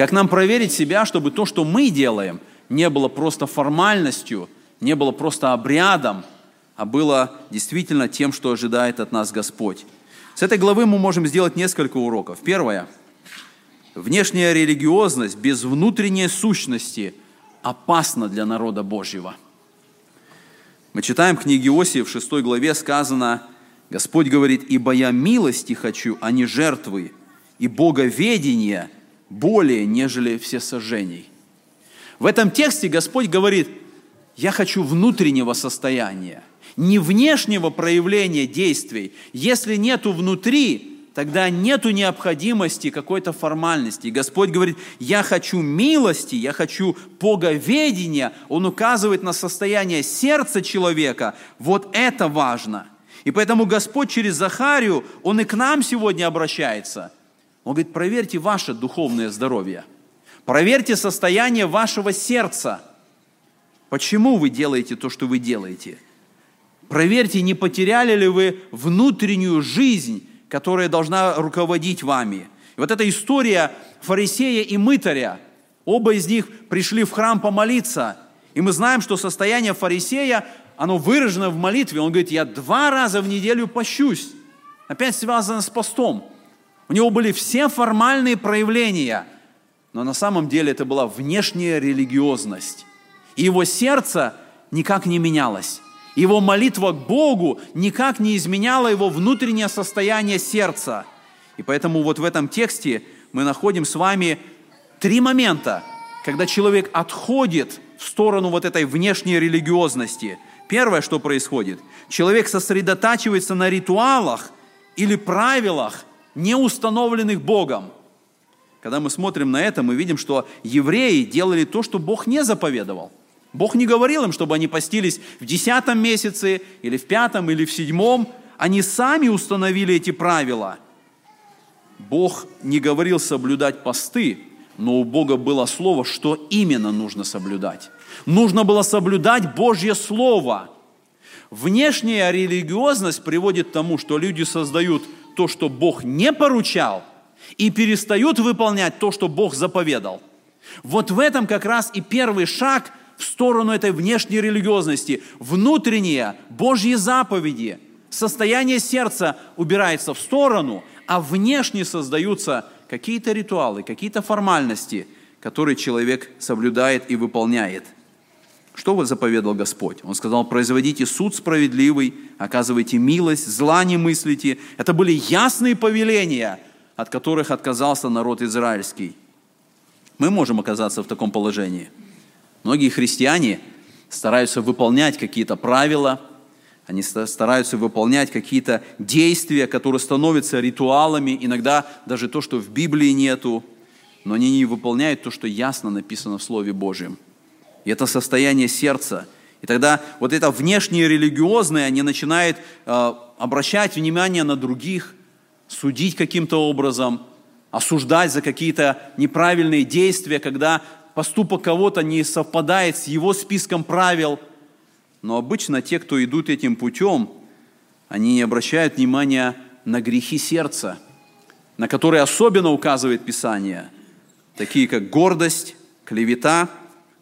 Как нам проверить себя, чтобы то, что мы делаем, не было просто формальностью, не было просто обрядом, а было действительно тем, что ожидает от нас Господь. С этой главы мы можем сделать несколько уроков. Первое. Внешняя религиозность без внутренней сущности опасна для народа Божьего. Мы читаем в книге Иосии в 6 главе сказано, Господь говорит, «Ибо я милости хочу, а не жертвы, и боговедение более, нежели все сожжений». В этом тексте Господь говорит, я хочу внутреннего состояния, не внешнего проявления действий. Если нету внутри, тогда нету необходимости какой-то формальности. Господь говорит, я хочу милости, я хочу боговедения. Он указывает на состояние сердца человека. Вот это важно. И поэтому Господь через Захарию, Он и к нам сегодня обращается. Он говорит, проверьте ваше духовное здоровье. Проверьте состояние вашего сердца. Почему вы делаете то, что вы делаете? Проверьте, не потеряли ли вы внутреннюю жизнь, которая должна руководить вами. И вот эта история фарисея и мытаря, оба из них пришли в храм помолиться, и мы знаем, что состояние фарисея, оно выражено в молитве. Он говорит, я два раза в неделю пощусь. Опять связано с постом. У него были все формальные проявления, но на самом деле это была внешняя религиозность. И его сердце никак не менялось. Его молитва к Богу никак не изменяла его внутреннее состояние сердца. И поэтому вот в этом тексте мы находим с вами три момента, когда человек отходит в сторону вот этой внешней религиозности. Первое, что происходит, человек сосредотачивается на ритуалах или правилах, не установленных Богом. Когда мы смотрим на это, мы видим, что евреи делали то, что Бог не заповедовал – Бог не говорил им, чтобы они постились в десятом месяце, или в пятом, или в седьмом. Они сами установили эти правила. Бог не говорил соблюдать посты, но у Бога было слово, что именно нужно соблюдать. Нужно было соблюдать Божье Слово. Внешняя религиозность приводит к тому, что люди создают то, что Бог не поручал, и перестают выполнять то, что Бог заповедал. Вот в этом как раз и первый шаг в сторону этой внешней религиозности. Внутренние Божьи заповеди, состояние сердца убирается в сторону, а внешне создаются какие-то ритуалы, какие-то формальности, которые человек соблюдает и выполняет. Что вот заповедал Господь? Он сказал, производите суд справедливый, оказывайте милость, зла не мыслите. Это были ясные повеления, от которых отказался народ израильский. Мы можем оказаться в таком положении – Многие христиане стараются выполнять какие-то правила, они стараются выполнять какие-то действия, которые становятся ритуалами, иногда даже то, что в Библии нету, но они не выполняют то, что ясно написано в Слове Божьем. И это состояние сердца. И тогда вот это внешнее религиозное, они начинают э, обращать внимание на других, судить каким-то образом, осуждать за какие-то неправильные действия, когда поступок кого-то не совпадает с его списком правил. Но обычно те, кто идут этим путем, они не обращают внимания на грехи сердца, на которые особенно указывает Писание, такие как гордость, клевета,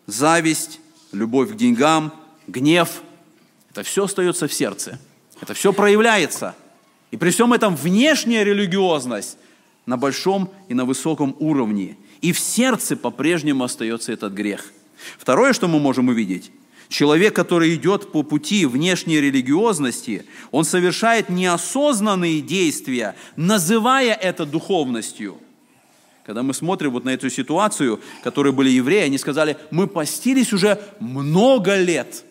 зависть, любовь к деньгам, гнев. Это все остается в сердце. Это все проявляется. И при всем этом внешняя религиозность на большом и на высоком уровне – и в сердце по-прежнему остается этот грех. Второе, что мы можем увидеть, человек, который идет по пути внешней религиозности, он совершает неосознанные действия, называя это духовностью. Когда мы смотрим вот на эту ситуацию, которые были евреи, они сказали, мы постились уже много лет.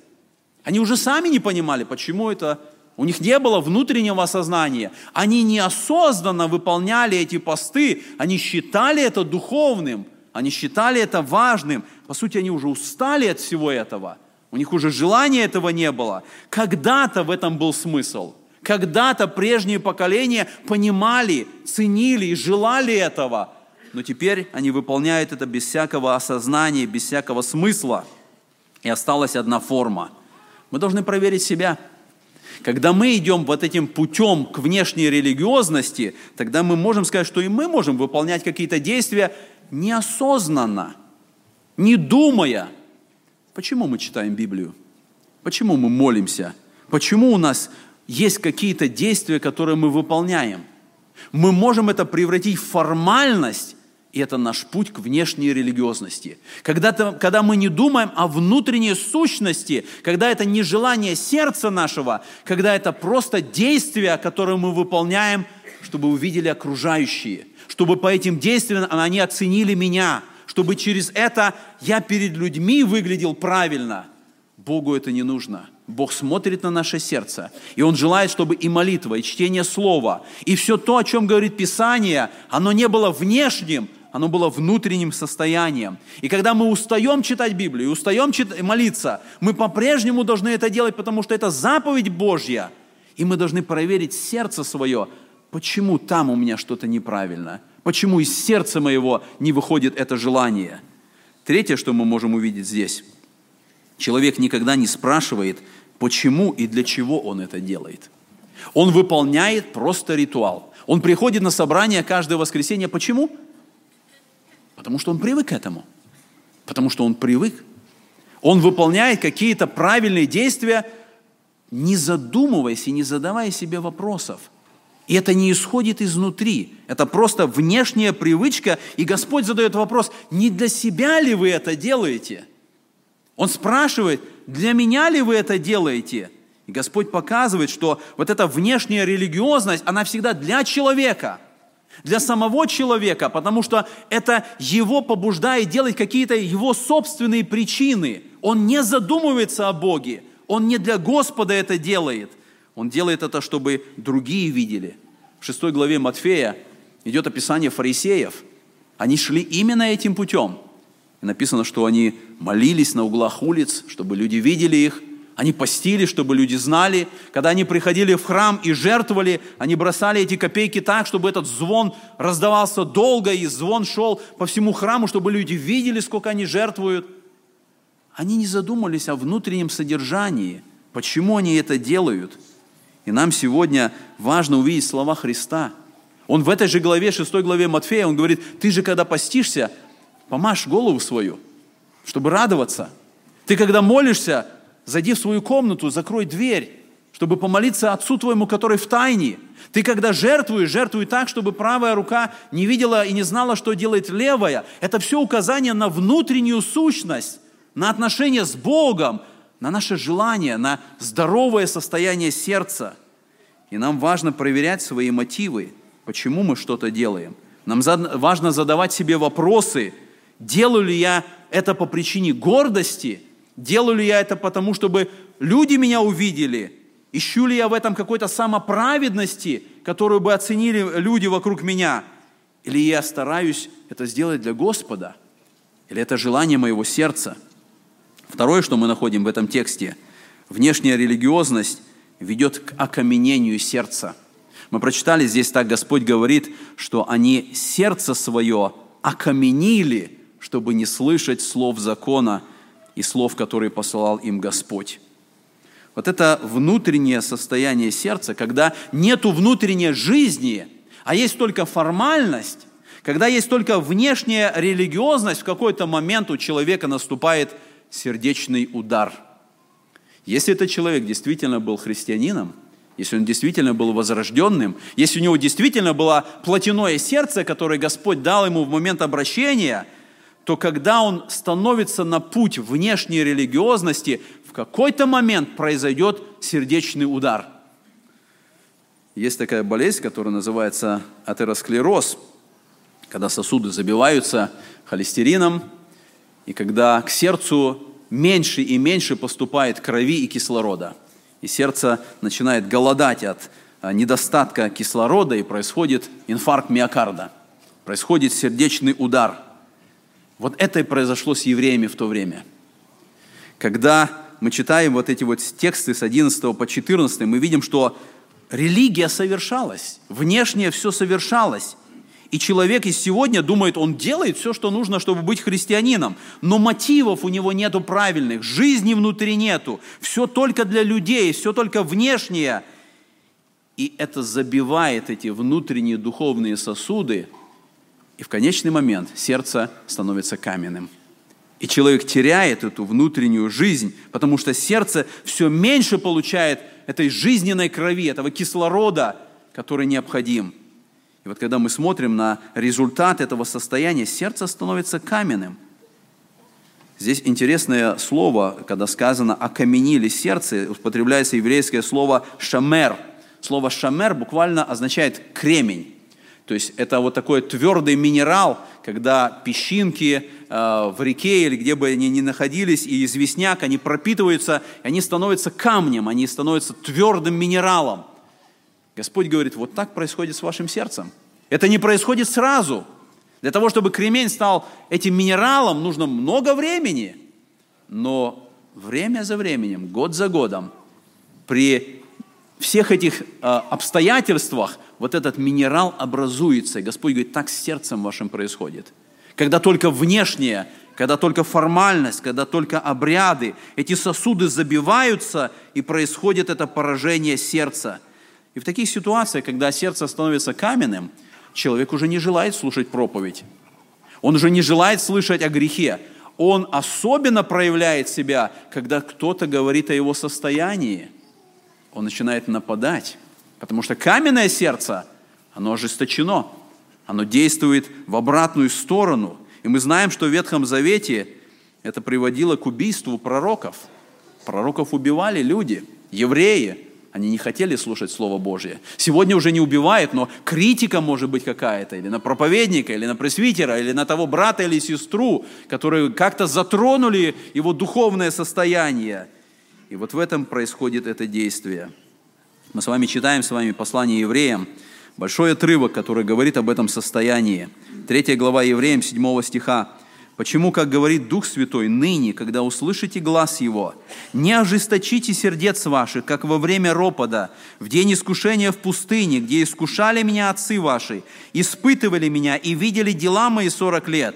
Они уже сами не понимали, почему это у них не было внутреннего осознания. Они неосознанно выполняли эти посты. Они считали это духовным. Они считали это важным. По сути, они уже устали от всего этого. У них уже желания этого не было. Когда-то в этом был смысл. Когда-то прежние поколения понимали, ценили и желали этого. Но теперь они выполняют это без всякого осознания, без всякого смысла. И осталась одна форма. Мы должны проверить себя – когда мы идем вот этим путем к внешней религиозности, тогда мы можем сказать, что и мы можем выполнять какие-то действия неосознанно, не думая. Почему мы читаем Библию? Почему мы молимся? Почему у нас есть какие-то действия, которые мы выполняем? Мы можем это превратить в формальность, и это наш путь к внешней религиозности. Когда, -то, когда мы не думаем о внутренней сущности, когда это не желание сердца нашего, когда это просто действия, которые мы выполняем, чтобы увидели окружающие, чтобы по этим действиям они оценили меня, чтобы через это я перед людьми выглядел правильно. Богу это не нужно. Бог смотрит на наше сердце, и Он желает, чтобы и молитва, и чтение Слова, и все то, о чем говорит Писание, оно не было внешним, оно было внутренним состоянием. И когда мы устаем читать Библию, устаем чит- молиться, мы по-прежнему должны это делать, потому что это заповедь Божья. И мы должны проверить сердце свое, почему там у меня что-то неправильно, почему из сердца моего не выходит это желание. Третье, что мы можем увидеть здесь. Человек никогда не спрашивает, почему и для чего он это делает. Он выполняет просто ритуал. Он приходит на собрание каждое воскресенье. Почему? Потому что он привык к этому. Потому что он привык. Он выполняет какие-то правильные действия, не задумываясь и не задавая себе вопросов. И это не исходит изнутри. Это просто внешняя привычка. И Господь задает вопрос, не для себя ли вы это делаете? Он спрашивает, для меня ли вы это делаете? И Господь показывает, что вот эта внешняя религиозность, она всегда для человека – для самого человека, потому что это его побуждает делать какие-то его собственные причины. Он не задумывается о Боге, он не для Господа это делает. Он делает это, чтобы другие видели. В шестой главе Матфея идет описание фарисеев. Они шли именно этим путем. И написано, что они молились на углах улиц, чтобы люди видели их, они постили, чтобы люди знали. Когда они приходили в храм и жертвовали, они бросали эти копейки так, чтобы этот звон раздавался долго, и звон шел по всему храму, чтобы люди видели, сколько они жертвуют. Они не задумались о внутреннем содержании, почему они это делают. И нам сегодня важно увидеть слова Христа. Он в этой же главе, 6 главе Матфея, он говорит, ты же когда постишься, помажь голову свою, чтобы радоваться. Ты когда молишься, Зайди в свою комнату, закрой дверь, чтобы помолиться Отцу твоему, который в тайне. Ты когда жертвуешь, жертвуй так, чтобы правая рука не видела и не знала, что делает левая. Это все указание на внутреннюю сущность, на отношения с Богом, на наше желание, на здоровое состояние сердца. И нам важно проверять свои мотивы, почему мы что-то делаем. Нам важно задавать себе вопросы, делаю ли я это по причине гордости – Делаю ли я это потому, чтобы люди меня увидели? Ищу ли я в этом какой-то самоправедности, которую бы оценили люди вокруг меня? Или я стараюсь это сделать для Господа? Или это желание моего сердца? Второе, что мы находим в этом тексте, внешняя религиозность ведет к окаменению сердца. Мы прочитали здесь так, Господь говорит, что они сердце свое окаменили, чтобы не слышать слов закона – и слов, которые посылал им Господь. Вот это внутреннее состояние сердца, когда нету внутренней жизни, а есть только формальность, когда есть только внешняя религиозность, в какой-то момент у человека наступает сердечный удар. Если этот человек действительно был христианином, если он действительно был возрожденным, если у него действительно было плотяное сердце, которое Господь дал ему в момент обращения – то когда он становится на путь внешней религиозности, в какой-то момент произойдет сердечный удар. Есть такая болезнь, которая называется атеросклероз. когда сосуды забиваются холестерином, и когда к сердцу меньше и меньше поступает крови и кислорода. И сердце начинает голодать от а, недостатка кислорода, и происходит инфаркт миокарда, происходит сердечный удар. Вот это и произошло с евреями в то время. Когда мы читаем вот эти вот тексты с 11 по 14, мы видим, что религия совершалась, внешнее все совершалось. И человек из сегодня думает, он делает все, что нужно, чтобы быть христианином, но мотивов у него нету правильных, жизни внутри нету, все только для людей, все только внешнее. И это забивает эти внутренние духовные сосуды, и в конечный момент сердце становится каменным. И человек теряет эту внутреннюю жизнь, потому что сердце все меньше получает этой жизненной крови, этого кислорода, который необходим – и вот когда мы смотрим на результат этого состояния, сердце становится каменным. Здесь интересное слово, когда сказано «окаменили сердце», употребляется еврейское слово «шамер». Слово «шамер» буквально означает «кремень». То есть это вот такой твердый минерал, когда песчинки э, в реке или где бы они ни находились, и известняк, они пропитываются, и они становятся камнем, они становятся твердым минералом – Господь говорит, вот так происходит с вашим сердцем. Это не происходит сразу. Для того, чтобы кремень стал этим минералом, нужно много времени. Но время за временем, год за годом, при всех этих э, обстоятельствах вот этот минерал образуется. И Господь говорит, так с сердцем вашим происходит. Когда только внешнее, когда только формальность, когда только обряды, эти сосуды забиваются, и происходит это поражение сердца – и в таких ситуациях, когда сердце становится каменным, человек уже не желает слушать проповедь. Он уже не желает слышать о грехе. Он особенно проявляет себя, когда кто-то говорит о его состоянии. Он начинает нападать, потому что каменное сердце, оно ожесточено, оно действует в обратную сторону. И мы знаем, что в Ветхом Завете это приводило к убийству пророков. Пророков убивали люди, евреи – они не хотели слушать Слово Божье. Сегодня уже не убивает, но критика может быть какая-то, или на проповедника, или на пресвитера, или на того брата или сестру, которые как-то затронули его духовное состояние. И вот в этом происходит это действие. Мы с вами читаем с вами послание евреям, большой отрывок, который говорит об этом состоянии. Третья глава евреям, 7 стиха. Почему, как говорит Дух Святой, ныне, когда услышите глаз Его, не ожесточите сердец ваших, как во время ропода, в день искушения в пустыне, где искушали меня отцы ваши, испытывали меня и видели дела мои сорок лет.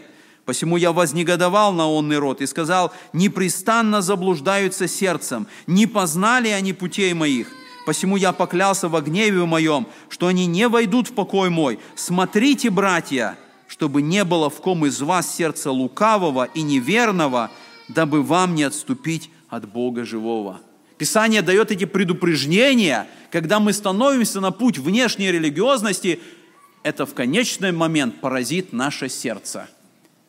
Посему я вознегодовал на онный род и сказал, непрестанно заблуждаются сердцем, не познали они путей моих. Посему я поклялся во гневе моем, что они не войдут в покой мой. Смотрите, братья, чтобы не было в ком из вас сердца лукавого и неверного, дабы вам не отступить от Бога живого. Писание дает эти предупреждения, когда мы становимся на путь внешней религиозности, это в конечный момент поразит наше сердце.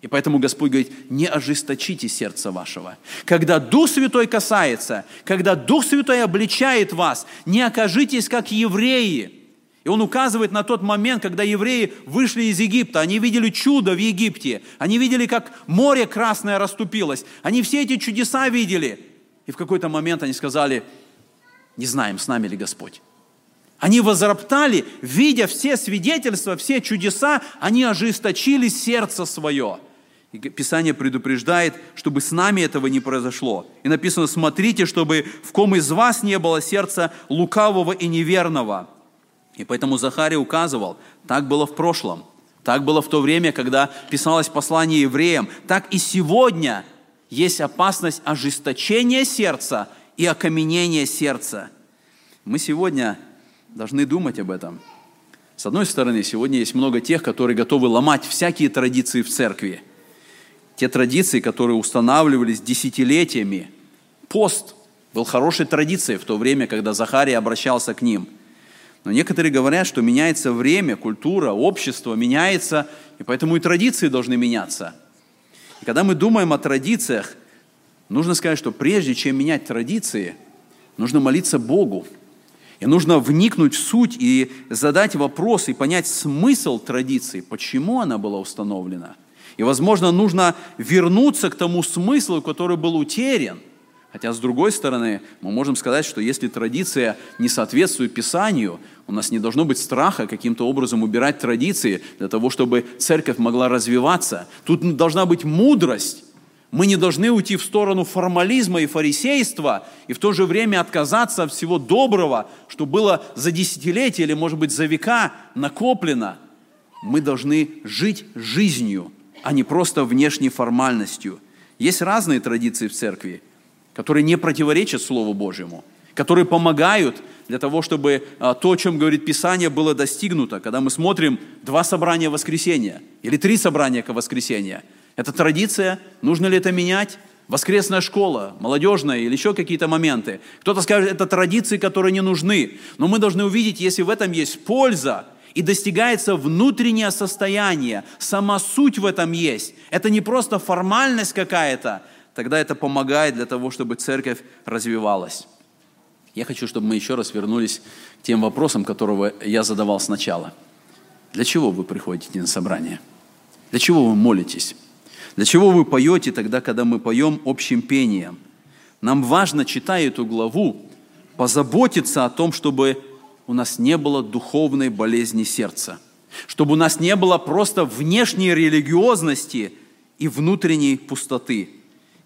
И поэтому Господь говорит, не ожесточите сердце вашего. Когда Дух Святой касается, когда Дух Святой обличает вас, не окажитесь как евреи – и он указывает на тот момент, когда евреи вышли из Египта, они видели чудо в Египте, они видели, как море красное расступилось, они все эти чудеса видели. И в какой-то момент они сказали, не знаем, с нами ли Господь. Они возроптали, видя все свидетельства, все чудеса, они ожесточили сердце свое. Писание предупреждает, чтобы с нами этого не произошло. И написано, смотрите, чтобы в ком из вас не было сердца лукавого и неверного – и поэтому Захарий указывал, так было в прошлом, так было в то время, когда писалось послание евреям, так и сегодня есть опасность ожесточения сердца и окаменения сердца. Мы сегодня должны думать об этом. С одной стороны, сегодня есть много тех, которые готовы ломать всякие традиции в церкви. Те традиции, которые устанавливались десятилетиями. Пост был хорошей традицией в то время, когда Захарий обращался к ним – но некоторые говорят, что меняется время, культура, общество меняется, и поэтому и традиции должны меняться. И когда мы думаем о традициях, нужно сказать, что прежде чем менять традиции, нужно молиться Богу. И нужно вникнуть в суть и задать вопрос и понять смысл традиции, почему она была установлена. И, возможно, нужно вернуться к тому смыслу, который был утерян. Хотя, с другой стороны, мы можем сказать, что если традиция не соответствует Писанию, у нас не должно быть страха каким-то образом убирать традиции для того, чтобы церковь могла развиваться. Тут должна быть мудрость мы не должны уйти в сторону формализма и фарисейства и в то же время отказаться от всего доброго, что было за десятилетия или, может быть, за века накоплено. Мы должны жить жизнью, а не просто внешней формальностью. Есть разные традиции в церкви, которые не противоречат Слову Божьему, которые помогают для того, чтобы а, то, о чем говорит Писание, было достигнуто. Когда мы смотрим два собрания воскресенья или три собрания воскресенья – это традиция, нужно ли это менять? Воскресная школа, молодежная или еще какие-то моменты. Кто-то скажет, это традиции, которые не нужны. Но мы должны увидеть, если в этом есть польза, и достигается внутреннее состояние, сама суть в этом есть. Это не просто формальность какая-то, тогда это помогает для того, чтобы церковь развивалась. Я хочу, чтобы мы еще раз вернулись к тем вопросам, которые я задавал сначала. Для чего вы приходите на собрание? Для чего вы молитесь? Для чего вы поете тогда, когда мы поем общим пением? Нам важно, читая эту главу, позаботиться о том, чтобы у нас не было духовной болезни сердца, чтобы у нас не было просто внешней религиозности и внутренней пустоты.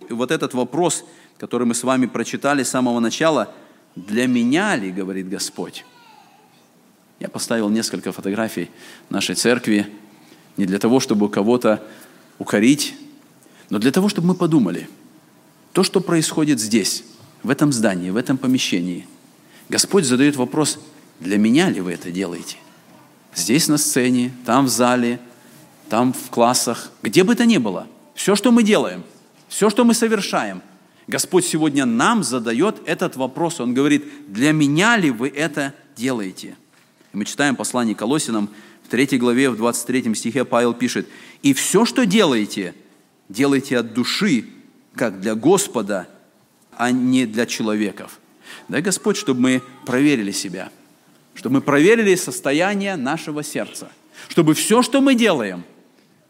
И вот этот вопрос, который мы с вами прочитали с самого начала, для меня ли, говорит Господь? Я поставил несколько фотографий нашей церкви не для того, чтобы кого-то укорить, но для того, чтобы мы подумали, то, что происходит здесь, в этом здании, в этом помещении, Господь задает вопрос, для меня ли вы это делаете? Здесь на сцене, там в зале, там в классах, где бы то ни было, все, что мы делаем, все, что мы совершаем, Господь сегодня нам задает этот вопрос. Он говорит, для меня ли вы это делаете? Мы читаем послание Колосинам, в 3 главе, в 23 стихе Павел пишет, «И все, что делаете, делайте от души, как для Господа, а не для человеков». Дай Господь, чтобы мы проверили себя, чтобы мы проверили состояние нашего сердца, чтобы все, что мы делаем,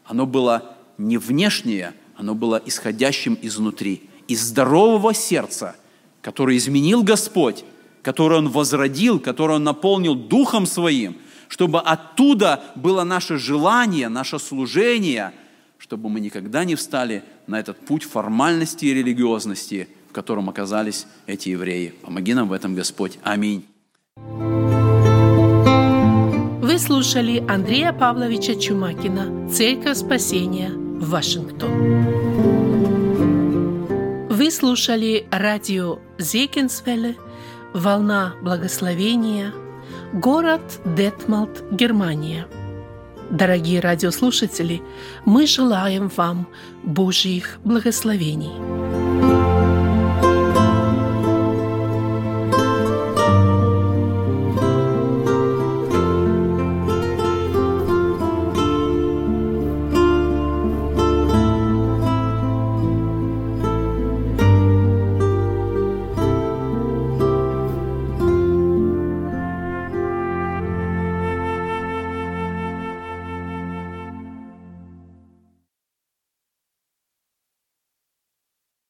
оно было не внешнее, оно было исходящим изнутри, из здорового сердца, которое изменил Господь, которое Он возродил, которое Он наполнил Духом Своим – чтобы оттуда было наше желание, наше служение, чтобы мы никогда не встали на этот путь формальности и религиозности, в котором оказались эти евреи. Помоги нам в этом, Господь. Аминь. Слушали Андрея Павловича Чумакина «Церковь спасения» Вашингтон. Вы слушали радио Зекинсвелле «Волна благословения» город Детмалт, Германия. Дорогие радиослушатели, мы желаем вам Божьих благословений.